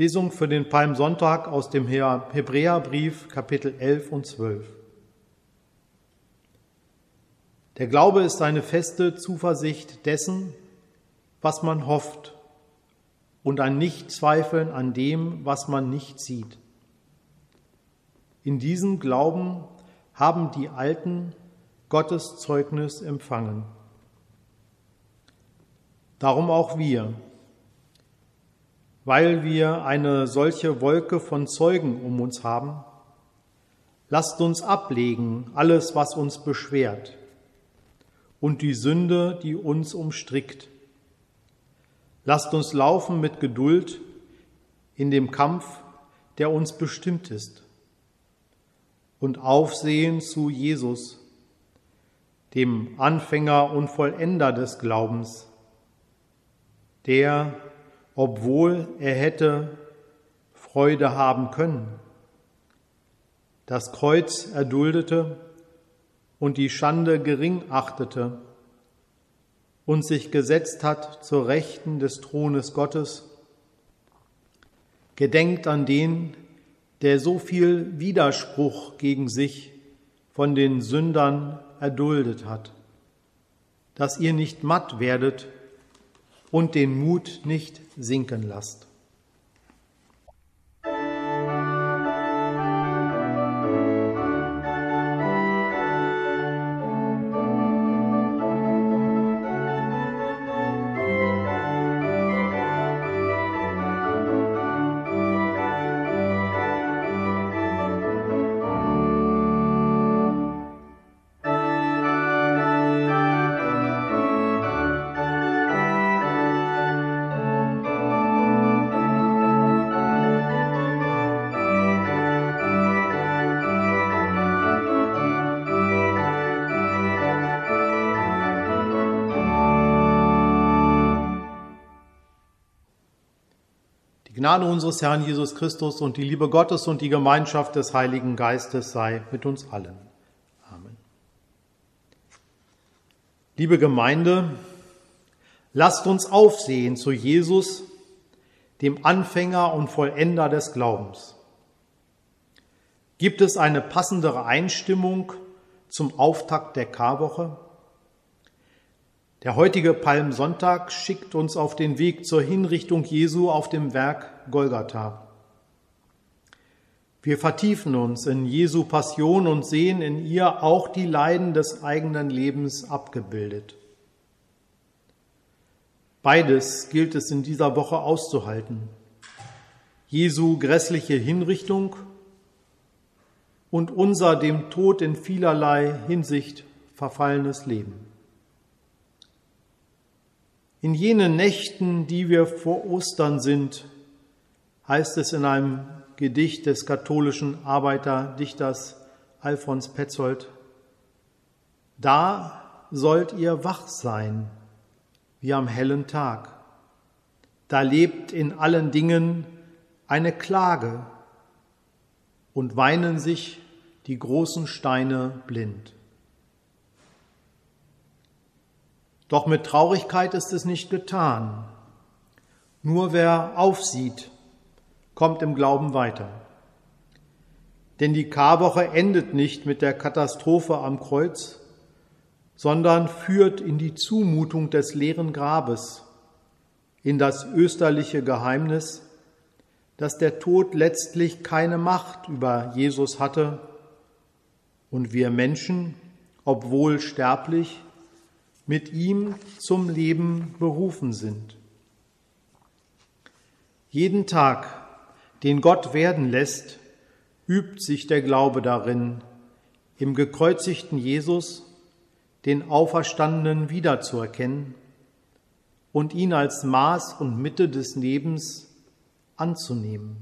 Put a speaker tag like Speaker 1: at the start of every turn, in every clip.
Speaker 1: Lesung für den Palmsonntag aus dem Hebräerbrief Kapitel 11 und 12. Der Glaube ist eine feste Zuversicht dessen, was man hofft und ein Nichtzweifeln an dem, was man nicht sieht. In diesem Glauben haben die Alten Gottes Zeugnis empfangen. Darum auch wir, weil wir eine solche Wolke von Zeugen um uns haben, lasst uns ablegen alles, was uns beschwert und die Sünde, die uns umstrickt. Lasst uns laufen mit Geduld in dem Kampf, der uns bestimmt ist, und aufsehen zu Jesus, dem Anfänger und Vollender des Glaubens, der obwohl er hätte Freude haben können. Das Kreuz erduldete und die Schande gering achtete und sich gesetzt hat zur Rechten des Thrones Gottes, gedenkt an den, der so viel Widerspruch gegen sich von den Sündern erduldet hat, dass ihr nicht matt werdet und den Mut nicht sinken lasst. Gnade unseres Herrn Jesus Christus und die Liebe Gottes und die Gemeinschaft des Heiligen Geistes sei mit uns allen. Amen. Liebe Gemeinde, lasst uns aufsehen zu Jesus, dem Anfänger und Vollender des Glaubens. Gibt es eine passendere Einstimmung zum Auftakt der Karwoche? Der heutige Palmsonntag schickt uns auf den Weg zur Hinrichtung Jesu auf dem Werk Golgatha. Wir vertiefen uns in Jesu Passion und sehen in ihr auch die Leiden des eigenen Lebens abgebildet. Beides gilt es in dieser Woche auszuhalten. Jesu grässliche Hinrichtung und unser dem Tod in vielerlei Hinsicht verfallenes Leben. In jenen Nächten, die wir vor Ostern sind, heißt es in einem Gedicht des katholischen Arbeiterdichters Alfons Petzold, da sollt ihr wach sein, wie am hellen Tag. Da lebt in allen Dingen eine Klage und weinen sich die großen Steine blind. Doch mit Traurigkeit ist es nicht getan. Nur wer aufsieht, kommt im Glauben weiter. Denn die Karwoche endet nicht mit der Katastrophe am Kreuz, sondern führt in die Zumutung des leeren Grabes, in das österliche Geheimnis, dass der Tod letztlich keine Macht über Jesus hatte und wir Menschen, obwohl sterblich, mit ihm zum Leben berufen sind. Jeden Tag, den Gott werden lässt, übt sich der Glaube darin, im gekreuzigten Jesus den Auferstandenen wiederzuerkennen und ihn als Maß und Mitte des Lebens anzunehmen.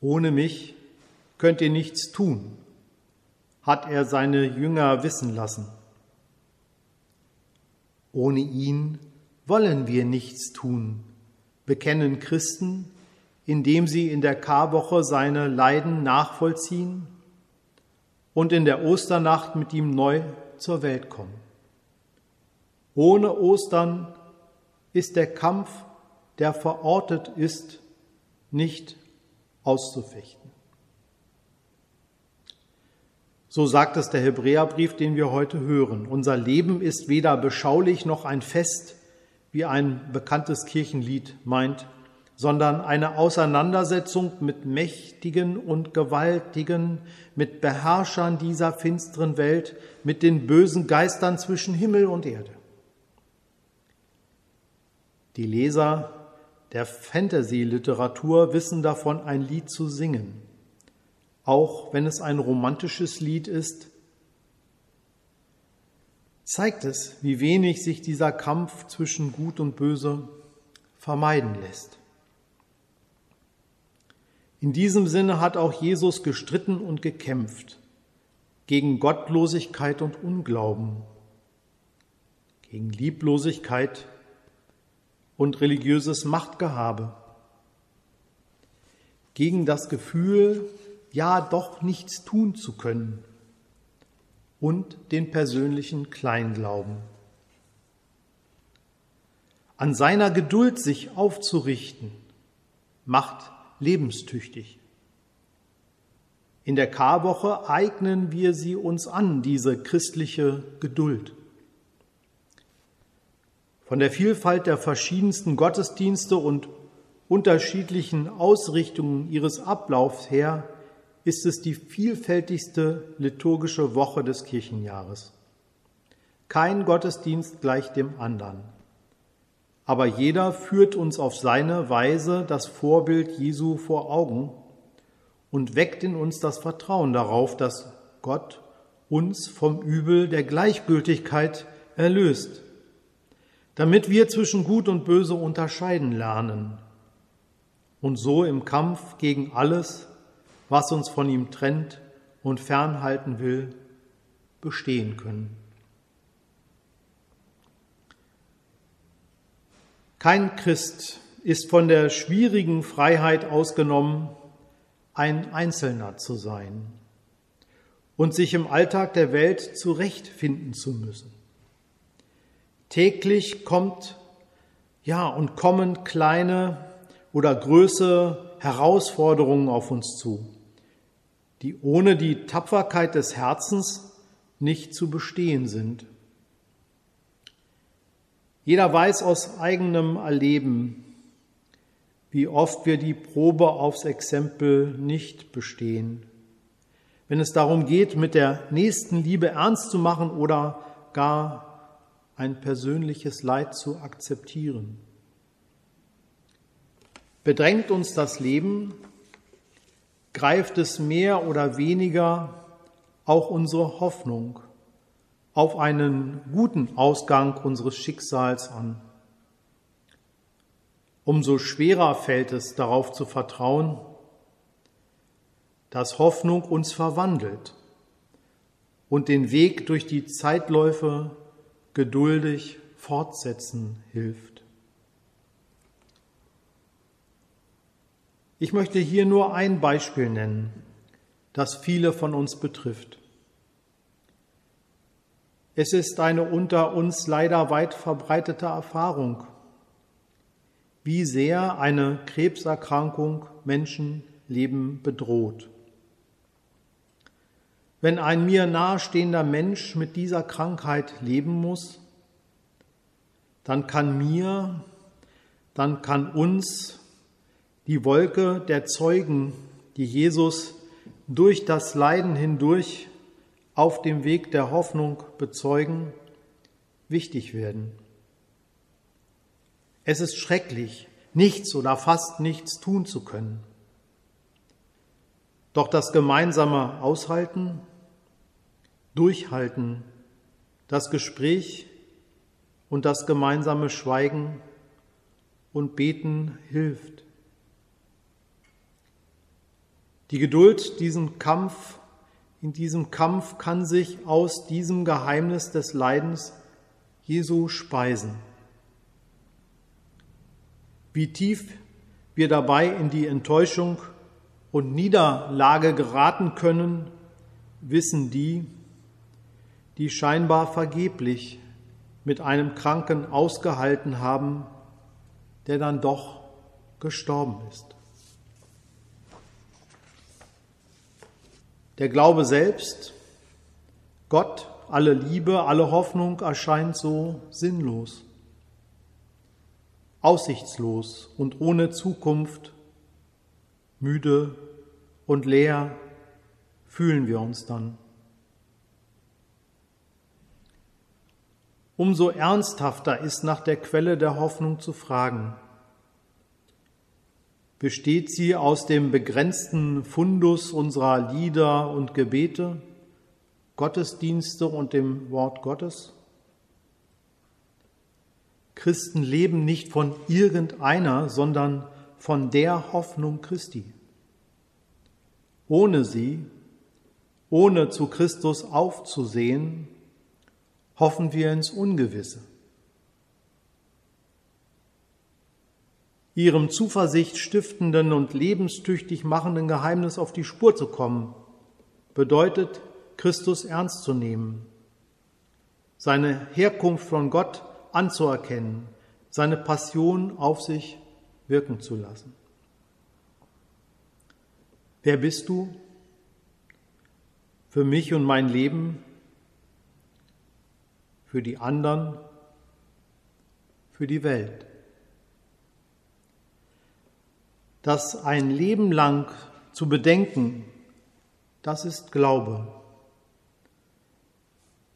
Speaker 1: Ohne mich könnt ihr nichts tun, hat er seine Jünger wissen lassen. Ohne ihn wollen wir nichts tun, bekennen Christen, indem sie in der Karwoche seine Leiden nachvollziehen und in der Osternacht mit ihm neu zur Welt kommen. Ohne Ostern ist der Kampf der verortet ist, nicht auszufechten. So sagt es der Hebräerbrief, den wir heute hören. Unser Leben ist weder beschaulich noch ein Fest, wie ein bekanntes Kirchenlied meint, sondern eine Auseinandersetzung mit Mächtigen und Gewaltigen, mit Beherrschern dieser finsteren Welt, mit den bösen Geistern zwischen Himmel und Erde. Die Leser der Fantasy-Literatur wissen davon, ein Lied zu singen auch wenn es ein romantisches Lied ist, zeigt es, wie wenig sich dieser Kampf zwischen Gut und Böse vermeiden lässt. In diesem Sinne hat auch Jesus gestritten und gekämpft gegen Gottlosigkeit und Unglauben, gegen Lieblosigkeit und religiöses Machtgehabe, gegen das Gefühl, ja doch nichts tun zu können und den persönlichen Kleinglauben. An seiner Geduld sich aufzurichten, macht lebenstüchtig. In der Karwoche eignen wir sie uns an, diese christliche Geduld. Von der Vielfalt der verschiedensten Gottesdienste und unterschiedlichen Ausrichtungen ihres Ablaufs her ist es die vielfältigste liturgische Woche des Kirchenjahres. Kein Gottesdienst gleicht dem anderen. Aber jeder führt uns auf seine Weise das Vorbild Jesu vor Augen und weckt in uns das Vertrauen darauf, dass Gott uns vom Übel der Gleichgültigkeit erlöst, damit wir zwischen Gut und Böse unterscheiden lernen und so im Kampf gegen alles, was uns von ihm trennt und fernhalten will, bestehen können. Kein Christ ist von der schwierigen Freiheit ausgenommen, ein Einzelner zu sein und sich im Alltag der Welt zurechtfinden zu müssen. Täglich kommt, ja, und kommen kleine oder größere Herausforderungen auf uns zu die ohne die Tapferkeit des Herzens nicht zu bestehen sind. Jeder weiß aus eigenem Erleben, wie oft wir die Probe aufs Exempel nicht bestehen. Wenn es darum geht, mit der nächsten Liebe ernst zu machen oder gar ein persönliches Leid zu akzeptieren. Bedrängt uns das Leben, greift es mehr oder weniger auch unsere Hoffnung auf einen guten Ausgang unseres Schicksals an. Umso schwerer fällt es darauf zu vertrauen, dass Hoffnung uns verwandelt und den Weg durch die Zeitläufe geduldig fortsetzen hilft. Ich möchte hier nur ein Beispiel nennen, das viele von uns betrifft. Es ist eine unter uns leider weit verbreitete Erfahrung, wie sehr eine Krebserkrankung Menschenleben bedroht. Wenn ein mir nahestehender Mensch mit dieser Krankheit leben muss, dann kann mir, dann kann uns die Wolke der Zeugen, die Jesus durch das Leiden hindurch auf dem Weg der Hoffnung bezeugen, wichtig werden. Es ist schrecklich, nichts oder fast nichts tun zu können. Doch das gemeinsame Aushalten, Durchhalten, das Gespräch und das gemeinsame Schweigen und Beten hilft. Die Geduld, diesen Kampf, in diesem Kampf kann sich aus diesem Geheimnis des Leidens Jesu speisen. Wie tief wir dabei in die Enttäuschung und Niederlage geraten können, wissen die, die scheinbar vergeblich mit einem Kranken ausgehalten haben, der dann doch gestorben ist. Der Glaube selbst, Gott, alle Liebe, alle Hoffnung erscheint so sinnlos, aussichtslos und ohne Zukunft, müde und leer fühlen wir uns dann. Umso ernsthafter ist nach der Quelle der Hoffnung zu fragen. Besteht sie aus dem begrenzten Fundus unserer Lieder und Gebete, Gottesdienste und dem Wort Gottes? Christen leben nicht von irgendeiner, sondern von der Hoffnung Christi. Ohne sie, ohne zu Christus aufzusehen, hoffen wir ins Ungewisse. Ihrem Zuversicht stiftenden und lebenstüchtig machenden Geheimnis auf die Spur zu kommen, bedeutet, Christus ernst zu nehmen, seine Herkunft von Gott anzuerkennen, seine Passion auf sich wirken zu lassen. Wer bist du? Für mich und mein Leben, für die anderen, für die Welt. Das ein Leben lang zu bedenken, das ist Glaube.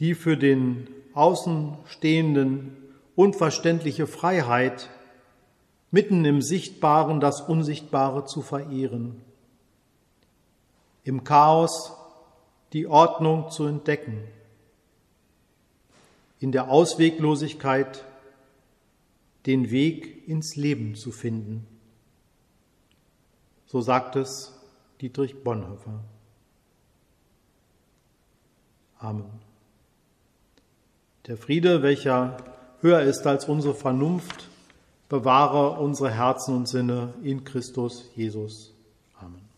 Speaker 1: Die für den Außenstehenden unverständliche Freiheit, mitten im Sichtbaren das Unsichtbare zu verehren, im Chaos die Ordnung zu entdecken in der Ausweglosigkeit den Weg ins Leben zu finden. So sagt es Dietrich Bonhoeffer. Amen. Der Friede, welcher höher ist als unsere Vernunft, bewahre unsere Herzen und Sinne in Christus Jesus. Amen.